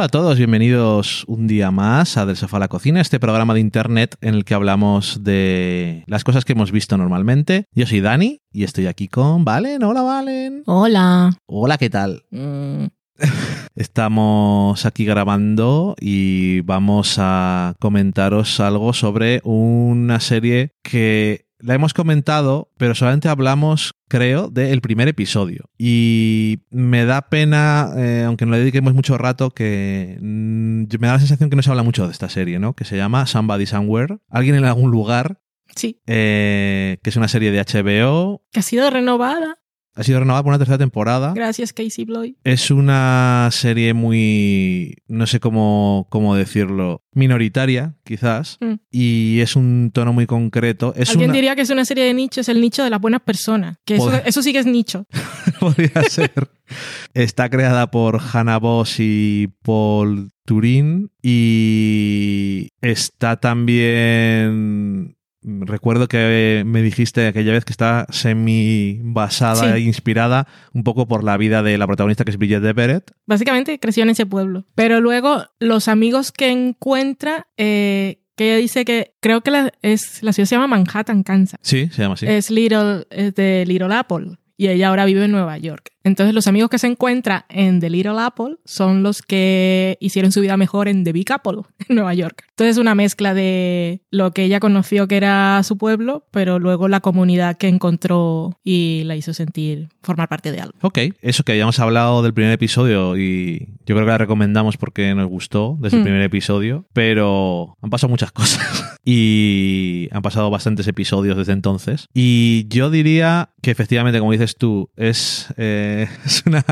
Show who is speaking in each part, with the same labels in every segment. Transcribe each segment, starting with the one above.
Speaker 1: Hola a todos, bienvenidos un día más a Del Sofá a la Cocina, este programa de internet en el que hablamos de las cosas que hemos visto normalmente. Yo soy Dani y estoy aquí con Valen. Hola, Valen.
Speaker 2: Hola.
Speaker 1: Hola, ¿qué tal?
Speaker 2: Mm,
Speaker 1: Estamos aquí grabando y vamos a comentaros algo sobre una serie que la hemos comentado, pero solamente hablamos, creo, del primer episodio. Y me da pena, eh, aunque no le dediquemos mucho rato, que me da la sensación que no se habla mucho de esta serie, ¿no? Que se llama Somebody Somewhere. Alguien en algún lugar,
Speaker 2: sí,
Speaker 1: eh, que es una serie de HBO.
Speaker 2: que ha sido renovada.
Speaker 1: Ha sido renovada por una tercera temporada.
Speaker 2: Gracias, Casey Bloy.
Speaker 1: Es una serie muy, no sé cómo, cómo decirlo, minoritaria, quizás,
Speaker 2: Mm.
Speaker 1: y es un tono muy concreto. Es
Speaker 2: Alguien
Speaker 1: una,
Speaker 2: diría que es una serie de nichos, el nicho de las buenas personas. Que eso, eso sí que es nicho.
Speaker 1: podría ser. Está creada por Hannah Boss y Paul Turin y está también... Recuerdo que me dijiste aquella vez que está semi basada
Speaker 2: Sí.
Speaker 1: e inspirada un poco por la vida de la protagonista que es Bridget Everett.
Speaker 2: Básicamente creció en ese pueblo. Pero luego los amigos que encuentra, eh, que ella dice que creo que la, es, la ciudad se llama Manhattan, Kansas.
Speaker 1: Sí, se llama así.
Speaker 2: Es Little, es de Little Apple. Y ella ahora vive en Nueva York. Entonces los amigos que se encuentra en The Little Apple son los que hicieron su vida mejor en The Big Apple, en Nueva York. Entonces es una mezcla de lo que ella conoció que era su pueblo, pero luego la comunidad que encontró y la hizo sentir formar parte de algo.
Speaker 1: Ok, eso que habíamos hablado del primer episodio y yo creo que la recomendamos porque nos gustó desde el
Speaker 2: Hmm.
Speaker 1: primer episodio, pero han pasado muchas cosas y han pasado bastantes episodios desde entonces. Y yo diría que efectivamente, como dices tú, es, eh, es, una,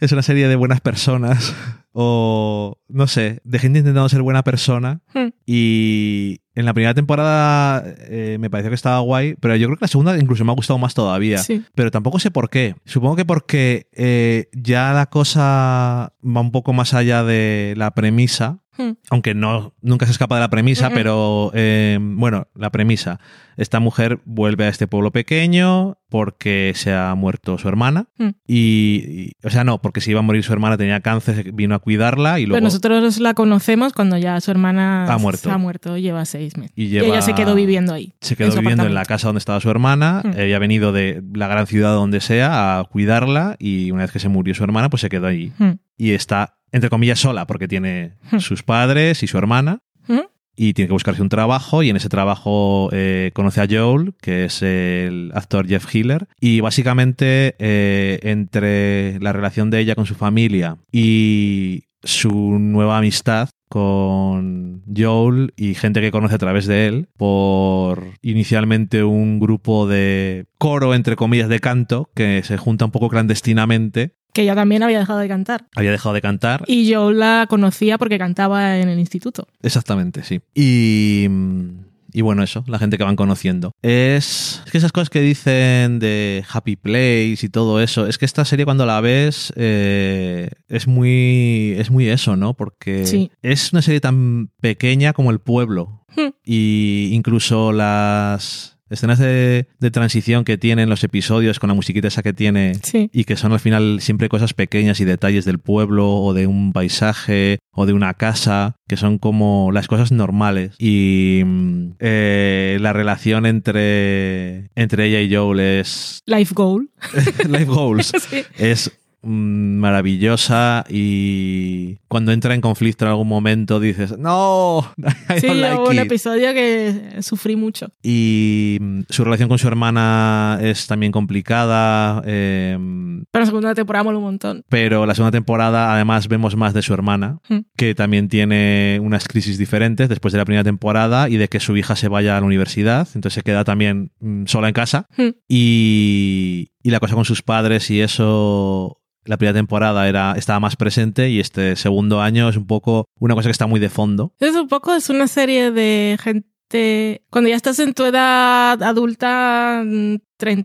Speaker 1: es una serie de buenas personas o, no sé, de gente intentando ser buena persona
Speaker 2: Hmm.
Speaker 1: y en la primera temporada eh, me pareció que estaba guay, pero yo creo que la segunda incluso me ha gustado más todavía.
Speaker 2: Sí.
Speaker 1: Pero tampoco sé por qué. Supongo que porque eh, ya la cosa va un poco más allá de la premisa.
Speaker 2: Hmm.
Speaker 1: Aunque no, nunca se escapa de la premisa, pero eh, bueno, la premisa. Esta mujer vuelve a este pueblo pequeño porque se ha muerto su hermana.
Speaker 2: Hmm.
Speaker 1: Y, y- o sea, no, porque si iba a morir su hermana tenía cáncer, vino a cuidarla y luego...
Speaker 2: Pero nosotros la conocemos cuando ya su hermana
Speaker 1: Ha muerto.
Speaker 2: se ha muerto, lleva seis meses.
Speaker 1: Y
Speaker 2: Y,
Speaker 1: lleva-
Speaker 2: ella se quedó viviendo ahí.
Speaker 1: se quedó viviendo en la casa donde estaba su hermana,
Speaker 2: Hmm.
Speaker 1: ella ha venido de la gran ciudad donde sea a cuidarla y una vez que se murió su hermana, pues se quedó allí. Y está, entre comillas, sola porque tiene
Speaker 2: Hmm.
Speaker 1: sus padres y su hermana
Speaker 2: Hmm.
Speaker 1: y tiene que buscarse un trabajo y en ese trabajo eh, conoce a Joel, que es el actor Jeff Hiller, y básicamente eh, entre la relación de ella con su familia y su nueva amistad con Joel y gente que conoce a través de él por inicialmente un grupo de coro entre comillas de canto que se junta un poco clandestinamente
Speaker 2: Que ella también había dejado de cantar.
Speaker 1: había dejado de cantar
Speaker 2: Y yo la conocía porque cantaba en el instituto.
Speaker 1: Exactamente, sí. Y, y bueno, eso, la gente que van conociendo. Es, es que esas cosas que dicen de Happy Place y todo eso, es que esta serie cuando la ves eh, es, muy, es muy eso, ¿no? Porque
Speaker 2: Sí.
Speaker 1: es una serie tan pequeña como el pueblo.
Speaker 2: Hmm.
Speaker 1: Y incluso las escenas de, de transición que tienen los episodios con la musiquita esa que tiene
Speaker 2: Sí.
Speaker 1: y que son al final siempre cosas pequeñas y detalles del pueblo o de un paisaje o de una casa que son como las cosas normales y mm, eh, la relación entre entre ella y Joel es
Speaker 2: Life Goal.
Speaker 1: life goals
Speaker 2: Sí.
Speaker 1: es maravillosa y cuando entra en conflicto en algún momento dices no I
Speaker 2: Sí,
Speaker 1: like
Speaker 2: hubo un
Speaker 1: it".
Speaker 2: episodio que sufrí mucho.
Speaker 1: y mm, su relación con su hermana es también complicada eh,
Speaker 2: Pero la segunda temporada mola un montón.
Speaker 1: pero la segunda temporada además vemos más de su hermana, que también tiene unas crisis diferentes después de la primera temporada y de que su hija se vaya a la universidad, entonces se queda también mm, sola en casa y, y la cosa con sus padres y eso la primera temporada era, estaba más presente y este segundo año es un poco una cosa que está muy de fondo.
Speaker 2: Es un poco, es una serie de gente. Cuando ya estás en tu edad adulta, mm,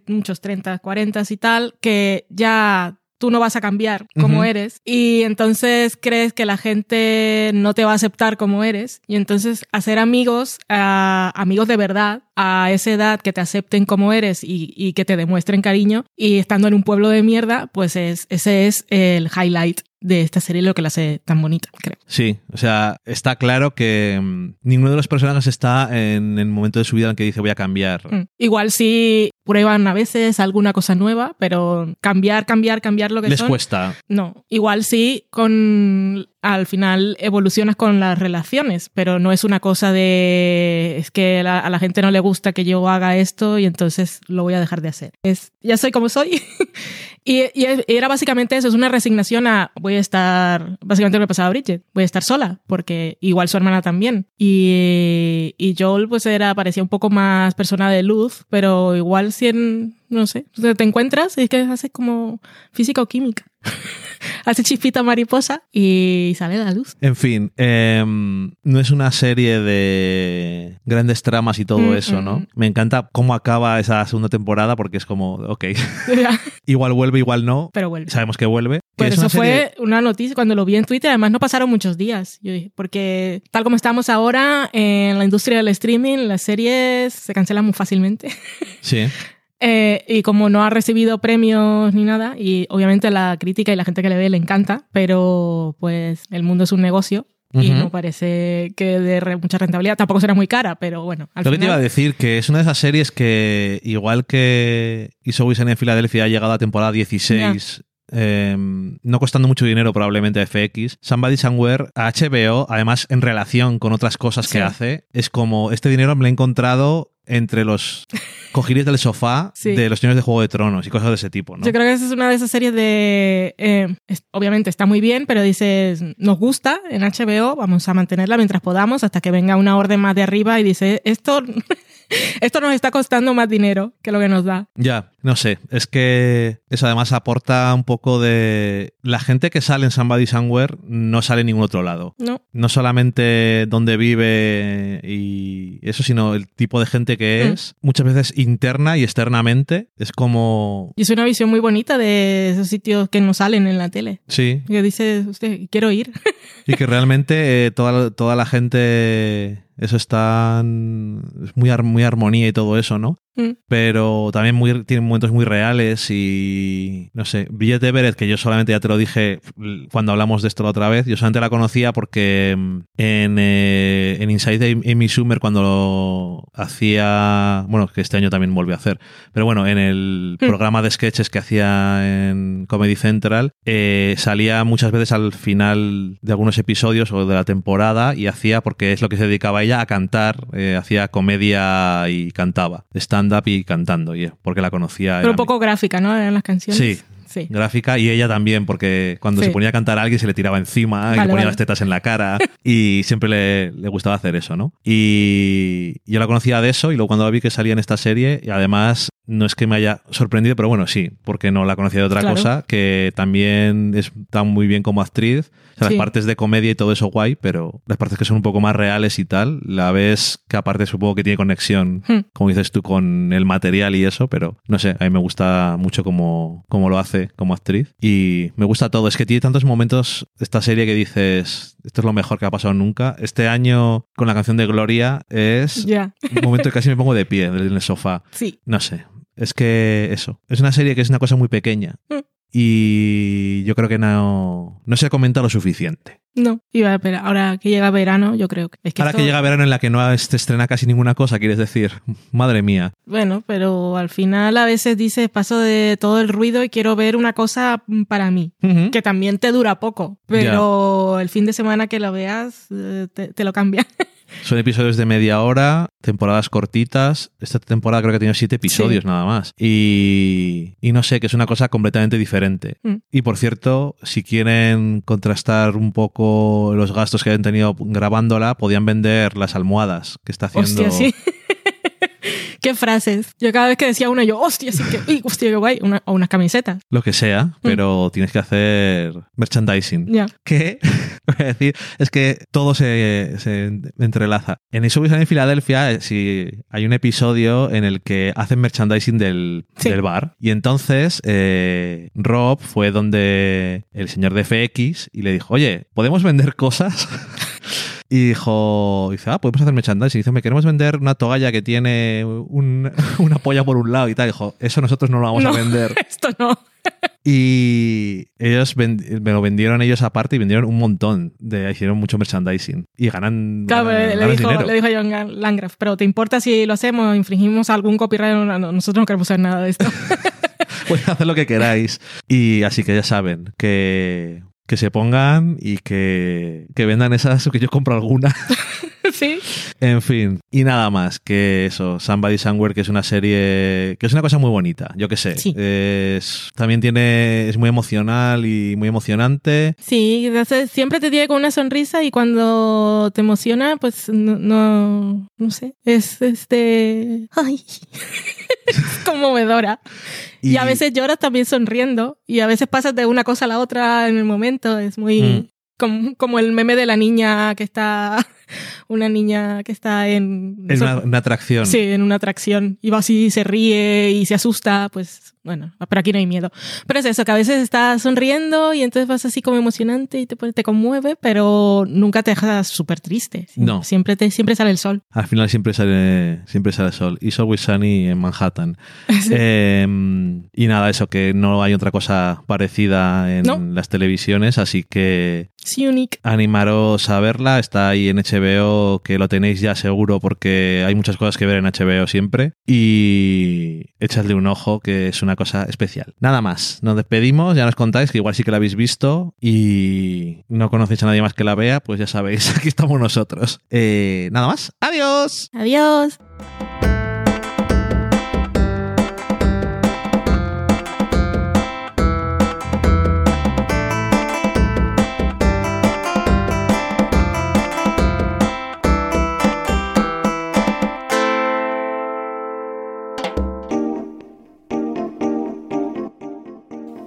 Speaker 2: muchos 30, 40 y tal, que ya tú no vas a cambiar como eres y entonces crees que la gente no te va a aceptar como eres y entonces hacer amigos, ah, amigos de verdad a esa edad que te acepten como eres y, y que te demuestren cariño y estando en un pueblo de mierda, pues es, ese es el highlight de esta serie lo que la hace tan bonita, creo.
Speaker 1: Sí, o sea, está claro que mm, ninguno de los personajes está en el momento de su vida en que dice voy a cambiar.
Speaker 2: Mm. Igual sí prueban a veces alguna cosa nueva, pero cambiar, cambiar, cambiar lo que
Speaker 1: Les
Speaker 2: son.
Speaker 1: cuesta.
Speaker 2: No, igual sí, con al final evolucionas con las relaciones, pero no es una cosa de es que a la gente no le gusta que yo haga esto y entonces lo voy a dejar de hacer. Es ya soy como soy. y, y era básicamente eso, es una resignación a voy a estar, básicamente lo que pasaba a Bridget, voy a estar sola, porque igual su hermana también. Y, y Joel pues era, parecía un poco más persona de luz, pero igual si en, no sé, te encuentras y es que hace como física o química. hace chispita mariposa y sale la luz.
Speaker 1: En fin, em, no es una serie de grandes tramas y todo
Speaker 2: Mm,
Speaker 1: eso,
Speaker 2: mm,
Speaker 1: ¿no?
Speaker 2: mm.
Speaker 1: Me encanta cómo acaba esa segunda temporada porque es como, ok, igual vuelve, igual no.
Speaker 2: pero vuelve.
Speaker 1: Sabemos que vuelve. Que
Speaker 2: Pero
Speaker 1: es
Speaker 2: eso
Speaker 1: una serie-
Speaker 2: fue una noticia cuando lo vi en Twitter. Además, no pasaron muchos días. Yo dije, porque tal como estamos ahora en la industria del streaming, las series se cancelan muy fácilmente.
Speaker 1: Sí.
Speaker 2: Eh, y como no ha recibido premios ni nada, y obviamente la crítica y la gente que le ve le encanta, pero pues el mundo es un negocio y no parece que de re- mucha rentabilidad. Tampoco será muy cara, pero bueno. Al
Speaker 1: Lo que te iba a decir, que es una de esas series que, igual que Is Always Sunny en Filadelfia ha llegado a temporada 16, eh, no costando mucho dinero probablemente a FX, Somebody Somewhere, a HBO, además en relación con otras cosas que hace, es como, este dinero me lo he encontrado entre los cojines del sofá
Speaker 2: Sí.
Speaker 1: de los señores de Juego de Tronos y cosas de ese tipo, ¿no?
Speaker 2: Yo creo que esa es una de esas series de... eh, es- obviamente está muy bien, pero dices, nos gusta en HBO, vamos a mantenerla mientras podamos hasta que venga una orden más de arriba y dice, esto, esto nos está costando más dinero que lo que nos da.
Speaker 1: Ya, no sé, es que eso además aporta un poco de... La gente que sale en Somebody Somewhere no sale en ningún otro lado.
Speaker 2: ¿No?
Speaker 1: no solamente dónde vive y eso, sino el tipo de gente que
Speaker 2: Mm.
Speaker 1: es, muchas veces interna y externamente. Es como,
Speaker 2: Y es una visión muy bonita de esos sitios que no salen en la tele.
Speaker 1: sí,
Speaker 2: Que dice, usted, quiero ir.
Speaker 1: y que realmente eh, toda, toda la gente, eso está muy, ar- muy armonía y todo eso, ¿no?
Speaker 2: Mm.
Speaker 1: Pero también muy, tiene momentos muy reales y, no sé, Bridget Everett, que yo solamente ya te lo dije cuando hablamos de esto la otra vez, yo solamente la conocía porque mm, en, eh, en Inside de Amy Schumer cuando lo hacía, bueno, que este año también volvió a hacer, pero bueno, en el
Speaker 2: Mm.
Speaker 1: programa de sketches que hacía en Comedy Central, eh, salía muchas veces al final de algunos episodios o de la temporada y hacía, porque es lo que se dedicaba ella, a cantar, eh, hacía comedia y cantaba, stand-up y cantando, y, porque la conocía.
Speaker 2: Pero poco gráfica, ¿no? En las canciones.
Speaker 1: Sí.
Speaker 2: Sí.
Speaker 1: Gráfica y ella también, porque cuando
Speaker 2: Sí.
Speaker 1: se ponía a cantar a alguien se le tiraba encima y le ponía
Speaker 2: vale.
Speaker 1: las tetas en la cara y siempre le, le gustaba hacer eso, ¿no? Y yo la conocía de eso y luego cuando la vi que salía en esta serie y además no es que me haya sorprendido, pero bueno, sí, porque no la conocía de otra
Speaker 2: Claro.
Speaker 1: cosa, que también está muy bien como actriz. O sea,
Speaker 2: Sí.
Speaker 1: las partes de comedia y todo eso guay, pero las partes que son un poco más reales y tal, la ves que aparte supongo que tiene conexión,
Speaker 2: Hmm.
Speaker 1: como dices tú, con el material y eso, pero no sé, a mí me gusta mucho como, como lo hace como actriz y me gusta todo. Es que tiene tantos momentos esta serie que dices, esto es lo mejor que ha pasado nunca. Este año con la canción de Gloria es un momento que casi me pongo de pie en el sofá.
Speaker 2: Sí.
Speaker 1: No sé. Es que eso. Es una serie que es una cosa muy pequeña.
Speaker 2: Mm.
Speaker 1: Y yo creo que no, no se comenta lo suficiente.
Speaker 2: No. Iba a esperar. Ahora que llega verano, yo creo que. Es que
Speaker 1: Ahora
Speaker 2: esto-
Speaker 1: que llega verano en la que no se estrena casi ninguna cosa, quieres decir, madre mía.
Speaker 2: Bueno, pero al final a veces dices, paso de todo el ruido y quiero ver una cosa para mí. Que también te dura poco, pero el fin de semana que lo veas eh, te, te lo cambia.
Speaker 1: Son episodios de media hora, temporadas cortitas. Esta temporada creo que ha tenido siete episodios
Speaker 2: Sí.
Speaker 1: nada más. Y, y no sé, que es una cosa completamente diferente.
Speaker 2: Mm.
Speaker 1: Y por cierto, si quieren contrastar un poco los gastos que hayan tenido grabándola, podían vender las almohadas que está haciendo.
Speaker 2: Hostia, sí. Qué frases. Yo cada vez que decía una, yo, hostia, sí que, uy, hostia, qué guay. Una, o unas camisetas.
Speaker 1: Lo que sea, pero tienes que hacer merchandising.
Speaker 2: Ya.
Speaker 1: Que, voy a decir, es que todo se, se entrelaza. En Eso en Filadelfia, eh, si hay un episodio en el que hacen merchandising del,
Speaker 2: Sí.
Speaker 1: del bar. Y entonces eh, Rob fue donde el señor de FX y le dijo, oye, ¿podemos vender cosas? Y dijo, dice, ah, podemos hacer merchandising. Y dice, me queremos vender una toalla que tiene un- una polla por un lado y tal. dijo, eso nosotros no lo vamos
Speaker 2: No.
Speaker 1: a vender.
Speaker 2: Esto no.
Speaker 1: Y ellos me lo vendieron ellos aparte y vendieron un montón. De, hicieron mucho merchandising. Y ganan,
Speaker 2: Claro,
Speaker 1: ganan-
Speaker 2: le,
Speaker 1: ganan
Speaker 2: dijo,
Speaker 1: dinero.
Speaker 2: le dijo a John Landgraf, pero ¿te importa si lo hacemos? ¿Infringimos algún copyright? No, no, nosotros no queremos hacer nada de esto.
Speaker 1: Podéis hacer lo que queráis. Y así que ya saben que, que se pongan y que, que vendan esas o que yo compro alguna.
Speaker 2: sí.
Speaker 1: en fin, y nada más que eso. Somebody Somewhere, que es una serie que es una cosa muy bonita. Yo qué sé.
Speaker 2: Sí.
Speaker 1: Es, también tiene, es muy emocional y muy emocionante.
Speaker 2: Sí, entonces siempre te tiene con una sonrisa y cuando te emociona, pues no, no, no sé, es este, ay, conmovedora. Y, a veces lloras también sonriendo y a veces pasas de una cosa a la otra en el momento, es muy
Speaker 1: Mm.
Speaker 2: como, como el meme de la niña que está, una niña que está en...
Speaker 1: es una, una atracción.
Speaker 2: Sí, en una atracción. Y va así, se ríe y se asusta, pues bueno, pero aquí no hay miedo. Pero es eso, que a veces estás sonriendo y entonces vas así como emocionante y te, te conmueve, pero nunca te dejas súper triste.
Speaker 1: No.
Speaker 2: Siempre, te, siempre sale el sol.
Speaker 1: Al final siempre sale, siempre sale el sol. It's always sunny en Manhattan.
Speaker 2: Sí.
Speaker 1: Eh, y nada, eso, que no hay otra cosa parecida en
Speaker 2: No.
Speaker 1: las televisiones, así que
Speaker 2: Unique.
Speaker 1: animaros a verla. Está ahí en HBO, que lo tenéis ya seguro porque hay muchas cosas que ver en HBO siempre. Y echadle un ojo, que es una cosa especial. Nada más, nos despedimos, ya nos contáis que igual sí que la habéis visto y no conocéis a nadie más que la vea, pues ya sabéis, aquí estamos nosotros. Eh, nada más, adiós.
Speaker 2: Adiós.